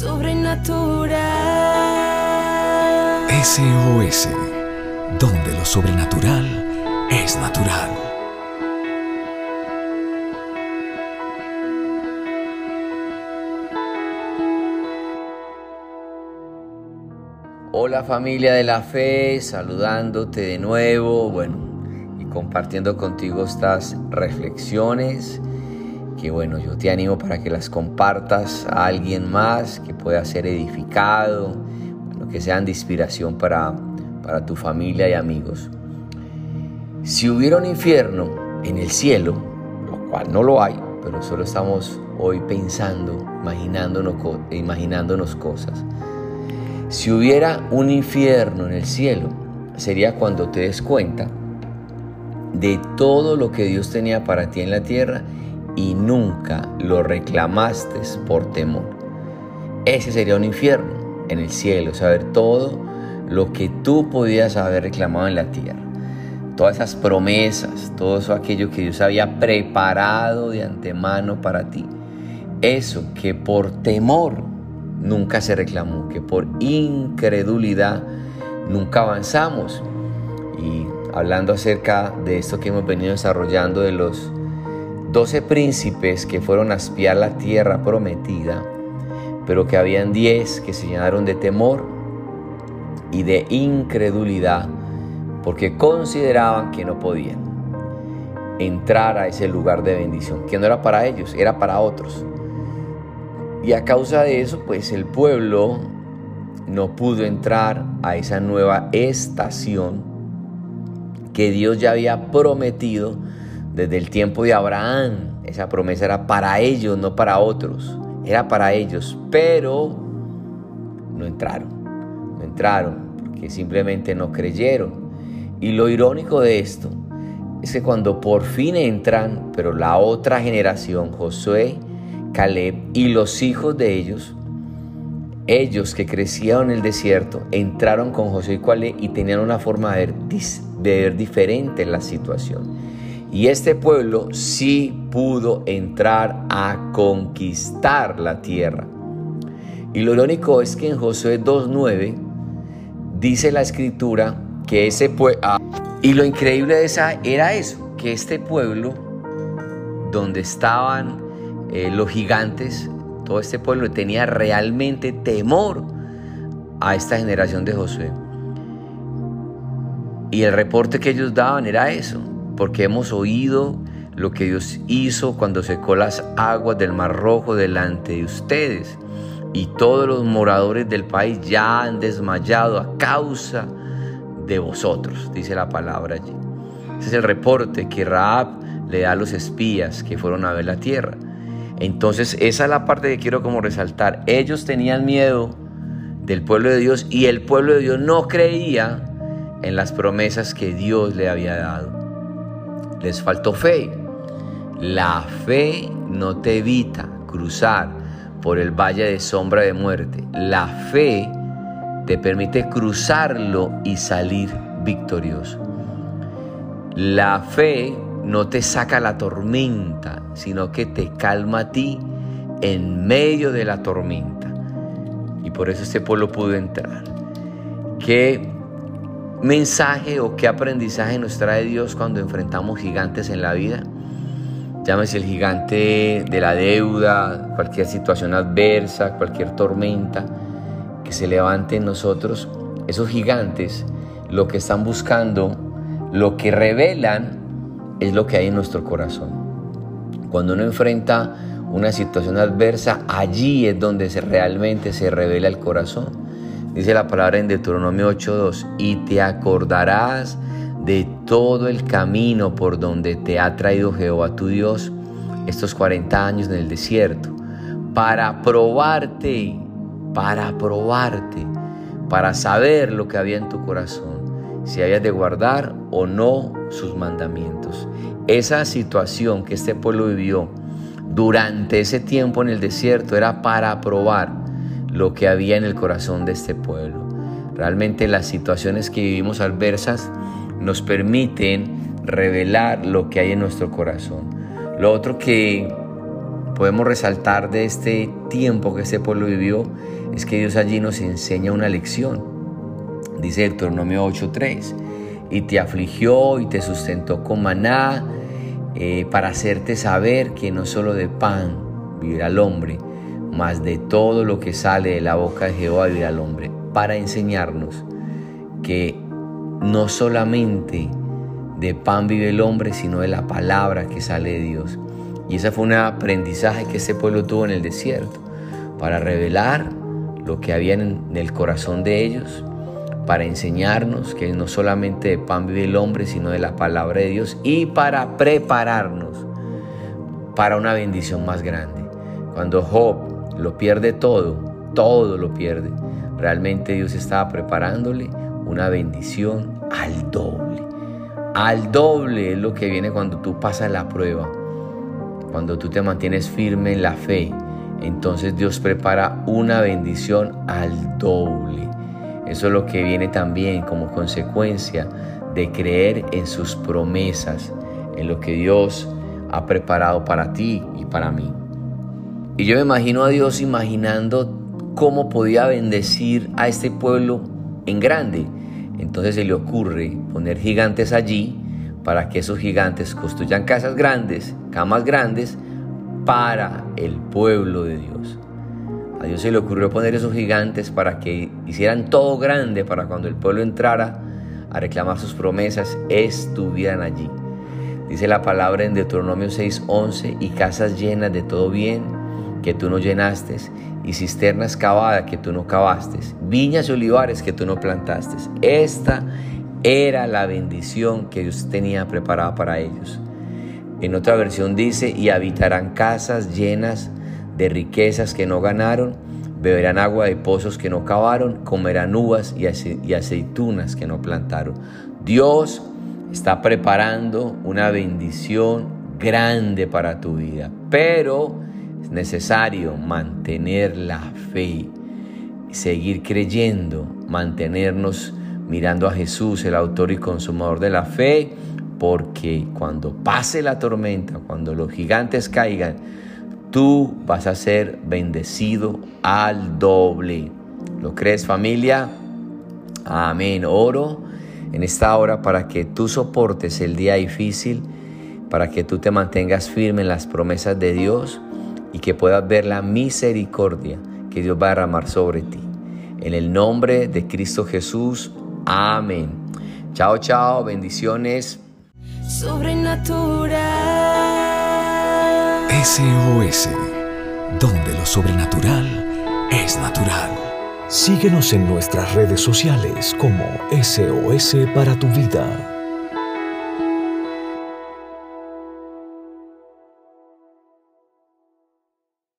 sobrenatural. SOS, donde lo sobrenatural es natural. Hola familia de la fe, saludándote de nuevo, bueno, y compartiendo contigo estas reflexiones que bueno, yo te animo para que las compartas a alguien más que pueda ser edificado, que sean de inspiración para, para tu familia y amigos. Si hubiera un infierno en el cielo, lo cual no lo hay, pero solo estamos hoy pensando, imaginándonos, imaginándonos cosas. Si hubiera un infierno en el cielo, sería cuando te des cuenta de todo lo que Dios tenía para ti en la tierra y nunca lo reclamaste por temor. Ese sería un infierno en el cielo, saber todo lo que tú podías haber reclamado en la tierra. Todas esas promesas, todo eso aquello que Dios había preparado de antemano para ti. Eso que por temor nunca se reclamó, que por incredulidad nunca avanzamos. Y hablando acerca de esto que hemos venido desarrollando de los doce príncipes que fueron a espiar la tierra prometida, pero que habían diez que se llenaron de temor y de incredulidad porque consideraban que no podían entrar a ese lugar de bendición, que no era para ellos, era para otros. Y a causa de eso, pues el pueblo no pudo entrar a esa nueva estación que Dios ya había prometido desde el tiempo de Abraham. Esa promesa era para ellos, no para otros. Era para ellos, pero no entraron. No entraron porque simplemente no creyeron. Y lo irónico de esto es que cuando por fin entran, pero la otra generación, Josué, Caleb y los hijos de ellos, ellos que crecieron en el desierto, entraron con Josué y Caleb y tenían una forma de ver, de ver diferente la situación. Y este pueblo sí pudo entrar a conquistar la tierra. Y lo irónico es que en Josué 2.9 dice la escritura que ese pueblo... Ah, y lo increíble de esa era eso, que este pueblo, donde estaban eh, los gigantes, todo este pueblo tenía realmente temor a esta generación de Josué. Y el reporte que ellos daban era eso, porque hemos oído lo que Dios hizo cuando secó las aguas del Mar Rojo delante de ustedes. Y todos los moradores del país ya han desmayado a causa de vosotros, dice la palabra allí. Ese es el reporte que Raab le da a los espías que fueron a ver la tierra. Entonces esa es la parte que quiero como resaltar. Ellos tenían miedo del pueblo de Dios y el pueblo de Dios no creía en las promesas que Dios le había dado les faltó fe. La fe no te evita cruzar por el valle de sombra de muerte. La fe te permite cruzarlo y salir victorioso. La fe no te saca la tormenta, sino que te calma a ti en medio de la tormenta. Y por eso este pueblo pudo entrar. ¿Qué mensaje o qué aprendizaje nos trae Dios cuando enfrentamos gigantes en la vida? Llámese el gigante de la deuda, cualquier situación adversa, cualquier tormenta que se levante en nosotros. Esos gigantes lo que están buscando, lo que revelan es lo que hay en nuestro corazón. Cuando uno enfrenta una situación adversa, allí es donde se, realmente se revela el corazón. Dice la palabra en Deuteronomio 8.2, y te acordarás de todo el camino por donde te ha traído Jehová tu Dios estos 40 años en el desierto, para probarte, para probarte, para saber lo que había en tu corazón, si habías de guardar o no sus mandamientos. Esa situación que este pueblo vivió durante ese tiempo en el desierto era para probar lo que había en el corazón de este pueblo. Realmente las situaciones que vivimos adversas nos permiten revelar lo que hay en nuestro corazón. Lo otro que podemos resaltar de este tiempo que este pueblo vivió es que Dios allí nos enseña una lección. Dice Deuteronomio 8:3, y te afligió y te sustentó con maná eh, para hacerte saber que no solo de pan vivirá el hombre, mas de todo lo que sale de la boca de Jehová vivirá el hombre, para enseñarnos que no solamente de pan vive el hombre, sino de la palabra que sale de Dios. Y ese fue un aprendizaje que ese pueblo tuvo en el desierto, para revelar lo que había en el corazón de ellos, para enseñarnos que no solamente de pan vive el hombre, sino de la palabra de Dios, y para prepararnos para una bendición más grande. Cuando Job lo pierde todo, todo lo pierde, realmente Dios estaba preparándole una bendición al doble. Al doble es lo que viene cuando tú pasas la prueba, cuando tú te mantienes firme en la fe. Entonces Dios prepara una bendición al doble. Eso es lo que viene también como consecuencia de creer en sus promesas, en lo que Dios ha preparado para ti y para mí. Y yo me imagino a Dios imaginando cómo podía bendecir a este pueblo en grande entonces se le ocurre poner gigantes allí para que esos gigantes construyan casas grandes, camas grandes, para el pueblo de Dios. A Dios se le ocurrió poner esos gigantes para que hicieran todo grande para cuando el pueblo entrara a reclamar sus promesas, estuvieran allí. Dice la palabra en Deuteronomio 6:11, y casas llenas de todo bien que tú no llenaste, y cisternas cavadas que tú no cavaste, viñas y olivares que tú no plantaste. Esta era la bendición que Dios tenía preparada para ellos. En otra versión dice, y habitarán casas llenas de riquezas que no ganaron, beberán agua de pozos que no cavaron, comerán uvas y aceitunas que no plantaron. Dios está preparando una bendición grande para tu vida, pero es necesario mantener la fe, seguir creyendo, mantenernos mirando a Jesús, el autor y consumador de la fe, porque cuando pase la tormenta, cuando los gigantes caigan, tú vas a ser bendecido al doble. ¿Lo crees familia? Amén. Oro en esta hora para que tú soportes el día difícil, para que tú te mantengas firme en las promesas de Dios y que puedas ver la misericordia que Dios va a derramar sobre ti. En el nombre de Cristo Jesús, amén. Chao, chao, bendiciones. Sobrenatural. SOS, donde lo sobrenatural es natural. Síguenos en nuestras redes sociales como SOS para tu vida.